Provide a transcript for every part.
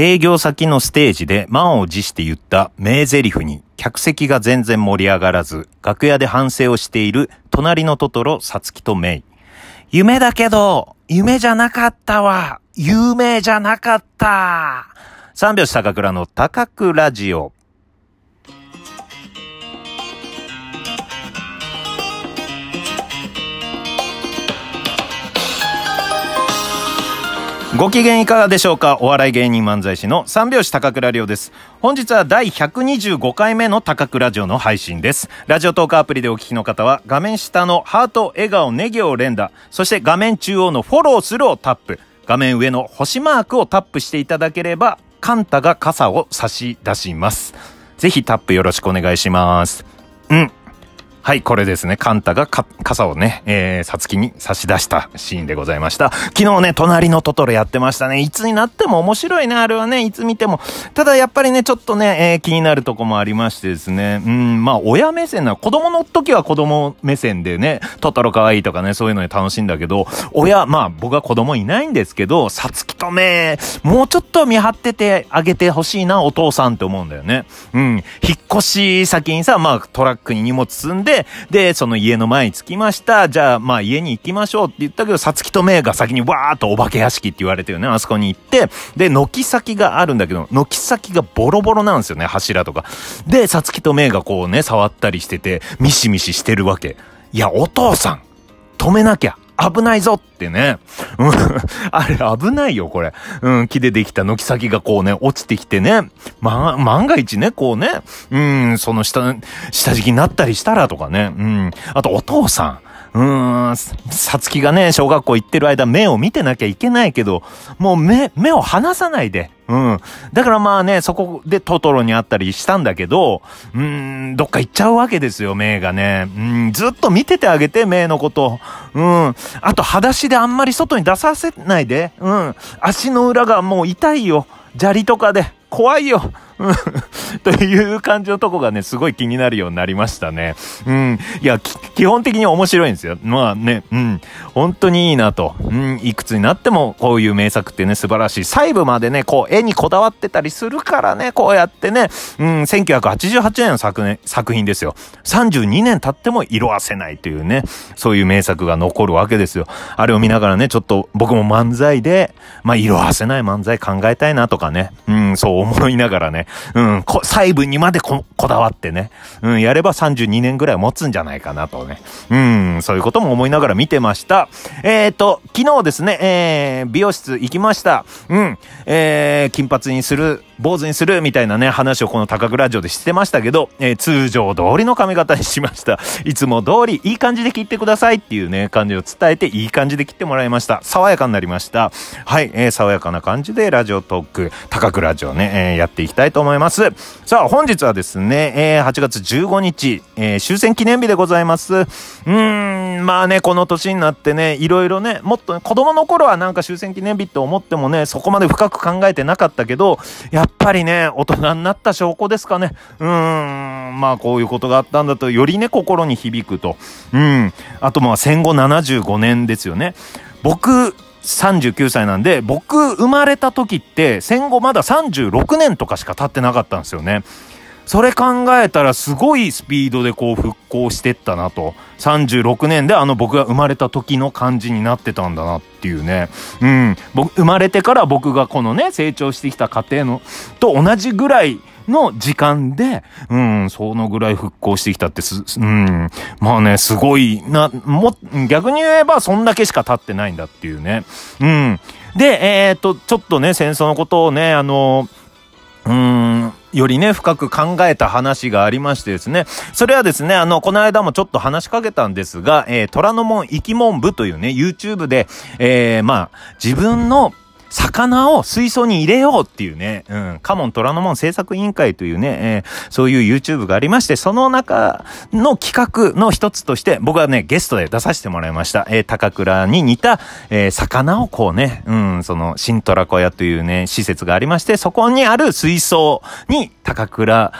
営業先のステージで満を持して言った名台詞に客席が全然盛り上がらず、楽屋で反省をしている隣のトトロ、サツキとメイ。夢だけど、夢じゃなかったわ。有名じゃなかった。三拍子高倉の高倉ラジオ。ご機嫌いかがでしょうか？お笑い芸人漫才師の三拍子高倉涼です。本日は第125回目の高倉城の配信です。ラジオトークアプリでお聞きの方は画面下のハート、笑顔、ネギを連打、そして画面中央のフォローするをタップ、画面上の星マークをタップしていただければ、カンタが傘を差し出します。ぜひタップよろしくお願いします。うん。はい、これですね。カンタが傘をね、えー、さつきに差し出したシーンでございました。昨日ね、隣のトトロやってましたね。いつになっても面白いね、あれはね、いつ見ても。ただやっぱりね、ちょっとね、えー、気になるとこもありましてですね。うん、まあ、親目線な、子供の時は子供目線でね、トトロ可愛いとかね、そういうので楽しいんだけど、親、まあ、僕は子供いないんですけど、さつきとめ、もうちょっと見張っててあげてほしいな、お父さんって思うんだよね。うん、引っ越し先にさ、まあ、トラックに荷物積んで、で、その家の前に着きました。じゃあ、まあ家に行きましょうって言ったけど、さつきとめいが先にわーっとお化け屋敷って言われてるね。あそこに行って、で、軒先があるんだけど、軒先がボロボロなんですよね、柱とか。で、さつきとめいがこうね、触ったりしてて、ミシミシしてるわけ。いや、お父さん、止めなきゃ。危ないぞってね。うん。あれ危ないよ、これ。うん、木でできた軒先がこうね、落ちてきてね。ま、万が一ね、こうね。うん、その下、下敷きになったりしたらとかね。うん。あと、お父さん。うーん、さつきがね、小学校行ってる間目を見てなきゃいけないけど、もう目、目を離さないで。うん。だからまあね、そこでトトロに会ったりしたんだけど、うーん、どっか行っちゃうわけですよ、目がね。うん、ずっと見ててあげて、目のこと。うん。あと、裸足であんまり外に出させないで。うん。足の裏がもう痛いよ。砂利とかで。怖いよ。という感じのとこがね、すごい気になるようになりましたね。うん。いや、基本的に面白いんですよ。まあね、うん。本当にいいなと。うん。いくつになってもこういう名作ってね、素晴らしい。細部までね、こう、絵にこだわってたりするからね、こうやってね、うん、1988年の作,、ね、作品ですよ。32年経っても色あせないというね、そういう名作が残るわけですよ。あれを見ながらね、ちょっと僕も漫才で、まあ、色あせない漫才考えたいなとかね、うん、そう思いながらね、うん、細部にまでこだわってね、うん、やれば32年ぐらい持つんじゃないかなとね、うん、そういうことも思いながら見てました。えっ、ー、と、昨日ですね、えー、美容室行きました。うん、えー、金髪にする、坊主にするみたいなね、話をこの高倉城でしてましたけど、えー、通常通りの髪型にしました。いつも通りいい感じで切ってくださいっていうね、感じを伝えていい感じで切ってもらいました。爽やかになりました。はい、えー、爽やかな感じでラジオトーク、高倉城ね、えー、やっていきたいとと思います。さあ、本日はですね、えー、8月15日、えー、終戦記念日でございます。うーん、まあね、この年になってね、いろいろね、もっと、ね、子供の頃はなんか終戦記念日って思ってもね、そこまで深く考えてなかったけど、やっぱりね、大人になった証拠ですかね。うーん、まあこういうことがあったんだと、よりね、心に響くと。うん。あとまあ戦後75年ですよね。僕、39歳なんで、僕生まれた時って戦後まだ36年とかしか経ってなかったんですよね。それ考えたらすごいスピードでこう復興してったなと。36年であの僕が生まれた時の感じになってたんだなっていうね。うん。僕、生まれてから僕がこのね、成長してきた過程の、と同じぐらいの時間で、うん、そのぐらい復興してきたってす、うん、まあね、すごいな、も、逆に言えばそんだけしか経ってないんだっていうね。うん。で、えー、っと、ちょっとね、戦争のことをね、あの、うん、よりね、深く考えた話がありましてですね。それはですね、あの、この間もちょっと話しかけたんですが、えー、虎ノ門生き門部というね、YouTube で、えー、まあ、自分の魚を水槽に入れようっていうね、うん、カモン虎ノ門製作委員会というね、えー、そういう YouTube がありまして、その中の企画の一つとして、僕はね、ゲストで出させてもらいました。えー、高倉に似た、えー、魚をこうね、うん、その、新虎小屋というね、施設がありまして、そこにある水槽に高倉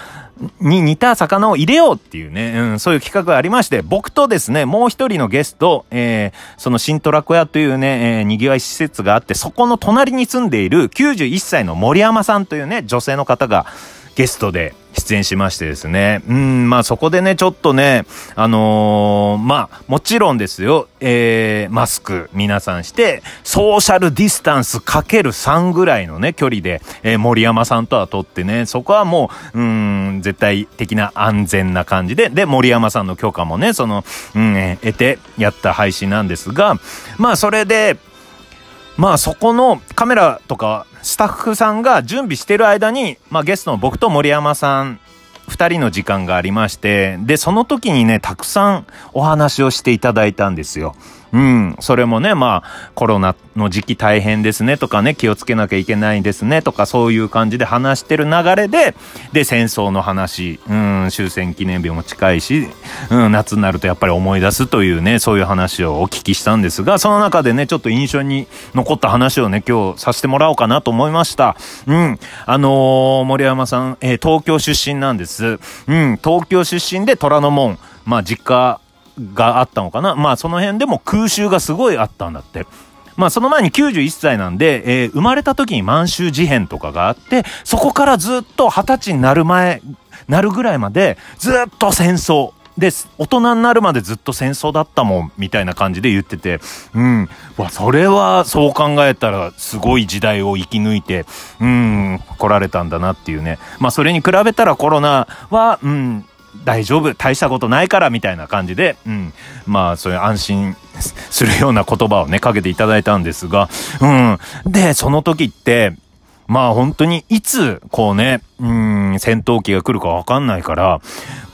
に似た魚を入れようっていうね、うん、そういう企画がありまして、僕とですね、もう一人のゲスト、えー、その新トラコ屋というね、えー、賑わい施設があって、そこの隣に住んでいる91歳の森山さんというね、女性の方がゲストで出演しましてですね。うん、まあそこでね、ちょっとね、あのー、まあもちろんですよ、えー、マスク皆さんして、ソーシャルディスタンスかける3ぐらいのね、距離で、えー、森山さんとは撮ってね、そこはもう、うん、絶対的な安全な感じで、で、森山さんの許可もね、その、うん、得てやった配信なんですが、まあそれで、まあそこのカメラとかスタッフさんが準備してる間に、まあゲストの僕と森山さん二人の時間がありまして、で、その時にね、たくさんお話をしていただいたんですよ。うん。それもね、まあ、コロナの時期大変ですねとかね、気をつけなきゃいけないんですねとか、そういう感じで話してる流れで、で、戦争の話、うん、終戦記念日も近いし、うん、夏になるとやっぱり思い出すというね、そういう話をお聞きしたんですが、その中でね、ちょっと印象に残った話をね、今日させてもらおうかなと思いました。うん。あのー、森山さん、えー、東京出身なんです。うん、東京出身で虎ノ門、まあ、実家、があったのかなまあその辺でも空襲がすごいあったんだって。まあその前に91歳なんで、えー、生まれた時に満州事変とかがあって、そこからずっと20歳になる前、なるぐらいまでずっと戦争。で。大人になるまでずっと戦争だったもん、みたいな感じで言ってて、うん。わ、それは、そう考えたら、すごい時代を生き抜いて、うん、来られたんだなっていうね。まあ、それに比べたらコロナは、うん、大丈夫、大したことないからみたいな感じで、うん、まあそういう安心するような言葉をね、かけていただいたんですが、うん。で、その時って、まあ本当にいつ、こうね、うん、戦闘機が来るかわかんないから、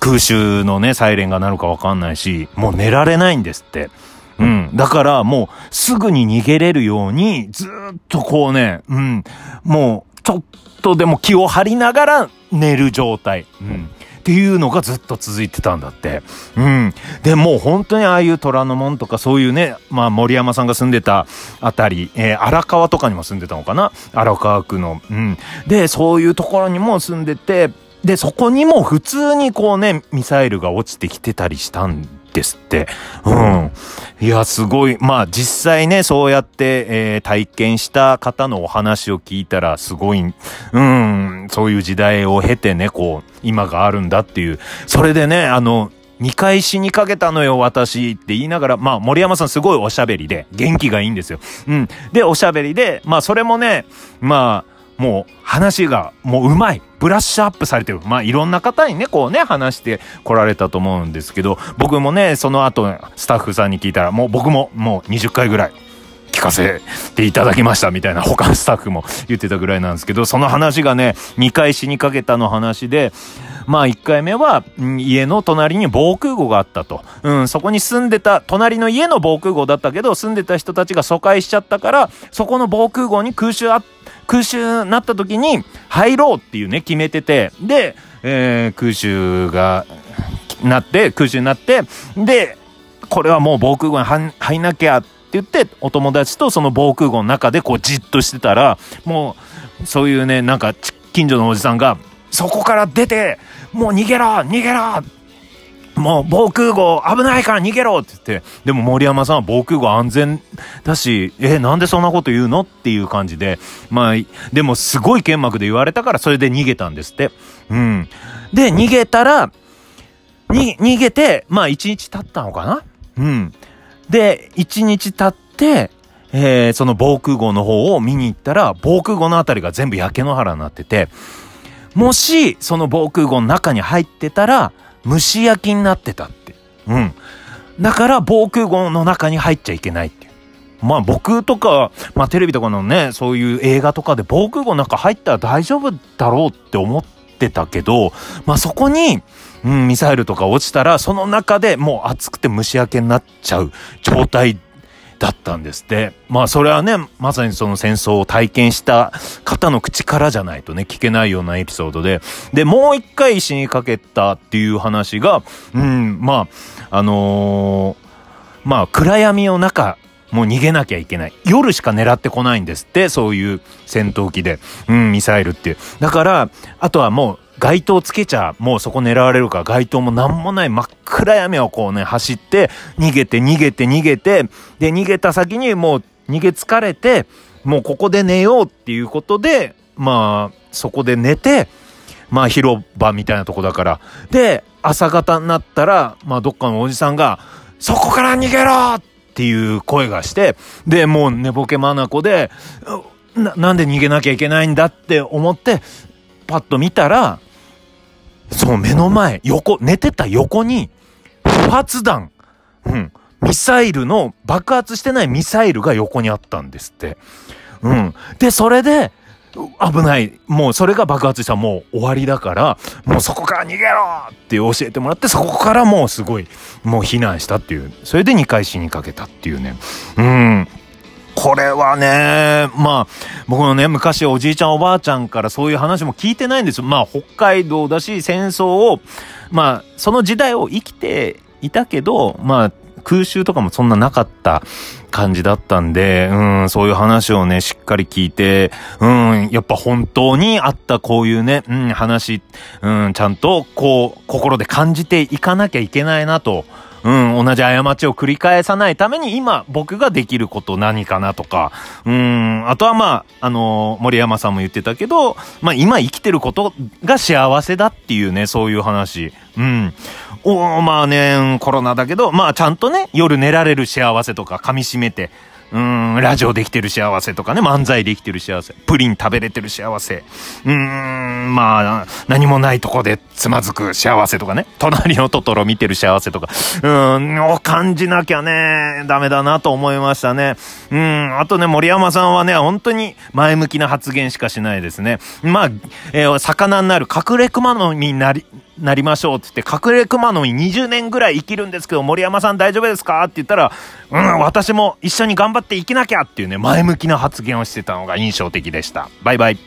空襲のね、サイレンが鳴るかわかんないし、もう寝られないんですって。うん。だからもうすぐに逃げれるように、ずっとこうね、うん、もうちょっとでも気を張りながら寝る状態。うん。っていうのがずっと続いてたんだって。うん。で、もう本当にああいう虎ノ門とかそういうね、まあ森山さんが住んでたあたり、えー、荒川とかにも住んでたのかな？荒川区の。うん。で、そういうところにも住んでて、で、そこにも普通にこうね、ミサイルが落ちてきてたりしたんですって。うん。いや、すごい。まあ、実際ね、そうやって、えー、体験した方のお話を聞いたら、すごい、うん、そういう時代を経てね、こう、今があるんだっていう。それでね、あの、見返しにかけたのよ、私って言いながら、まあ、森山さんすごいおしゃべりで、元気がいいんですよ。うん。で、おしゃべりで、まあ、それもね、まあ、もう話がもううまい。ブラッシュアップされてる。まあいろんな方にね、こうね、話して来られたと思うんですけど、僕もね、その後スタッフさんに聞いたら、もう僕ももう20回ぐらい聞かせていただきましたみたいな他のスタッフも言ってたぐらいなんですけど、その話がね、見返しにかけたの話で、まあ1回目は、家の隣に防空壕があったと。うん、そこに住んでた、隣の家の防空壕だったけど、住んでた人たちが疎開しちゃったから、そこの防空壕に空襲あ、空襲なった時に入ろうっていうね、決めてて、で、えー、空襲が、なって、空襲になって、で、これはもう防空壕に入んなきゃって言って、お友達とその防空壕の中でこうじっとしてたら、もう、そういうね、なんか、近所のおじさんが、そこから出て、もう逃げろ逃げろもう防空壕危ないから逃げろって言って、でも森山さんは防空壕安全だし、え、なんでそんなこと言うのっていう感じで、まあ、でもすごい剣幕で言われたからそれで逃げたんですって。うん。で、逃げたら、に、逃げて、まあ一日経ったのかな？うん。で、一日経って、えー、その防空壕の方を見に行ったら、防空壕のあたりが全部焼け野原になってて、もし、その防空壕の中に入ってたら、蒸し焼きになってたって。うん。だから防空壕の中に入っちゃいけないっていう。まあ僕とか、まあテレビとかのね、そういう映画とかで防空壕の中入ったら大丈夫だろうって思ってたけど、まあそこに、うん、ミサイルとか落ちたら、その中でもう暑くて蒸し焼けになっちゃう状態だったんですって。まあそれはね、まさにその戦争を体験した方の口からじゃないとね、聞けないようなエピソードで。で、もう一回死にかけたっていう話が、うん、まあ、あのー、まあ暗闇の中、もう逃げなきゃいけない。夜しか狙ってこないんですって、そういう戦闘機で。うん、ミサイルっていう。だから、あとはもう街灯つけちゃ、もうそこ狙われるから街灯もなんもない真っ暗闇をこうね、走って、逃げて逃げて逃げて、で、逃げた先にもう逃げ疲れて、もうここで寝ようっていうことで、まあ、そこで寝て、まあ広場みたいなとこだから。で、朝方になったら、まあどっかのおじさんが、そこから逃げろっていう声がして、で、もう寝ぼけまなこで、な、なんで逃げなきゃいけないんだって思って、パッと見たら、そう、目の前、横、寝てた横に、不発弾、うん、ミサイルの、爆発してないミサイルが横にあったんですって。うん。で、それで、危ない。もうそれが爆発したらもう終わりだから、もうそこから逃げろって教えてもらって、そこからもうすごい、もう避難したっていう。それで2回死にかけたっていうね。うん。これはね、まあ、僕のね、昔おじいちゃんおばあちゃんからそういう話も聞いてないんですよ。まあ、北海道だし、戦争を、まあ、その時代を生きていたけど、まあ、空襲とかもそんななかった感じだったんで、うん、そういう話をね、しっかり聞いて、うん、やっぱ本当にあったこういうね、うん、話、うん、ちゃんとこう、心で感じていかなきゃいけないなと、うん、同じ過ちを繰り返さないために今僕ができること何かなとか、うん、あとはまあ、あの、森山さんも言ってたけど、まあ今生きてることが幸せだっていうね、そういう話。うん。おまあね、コロナだけど、まあちゃんとね、夜寝られる幸せとか噛み締めて、うん、ラジオできてる幸せとかね、漫才できてる幸せ、プリン食べれてる幸せ、うーん、まあ、何もないとこでつまずく幸せとかね、隣のトトロ見てる幸せとか、うん、を感じなきゃね、ダメだなと思いましたね。うん、あとね、森山さんはね、本当に前向きな発言しかしないですね。まあ、えー、魚になる隠れ熊のになり、なりましょうって言って、隠れ熊の実20年ぐらい生きるんですけど、森山さん大丈夫ですかって言ったら、うん、私も一緒に頑張って生きなきゃっていうね、前向きな発言をしてたのが印象的でした。バイバイ。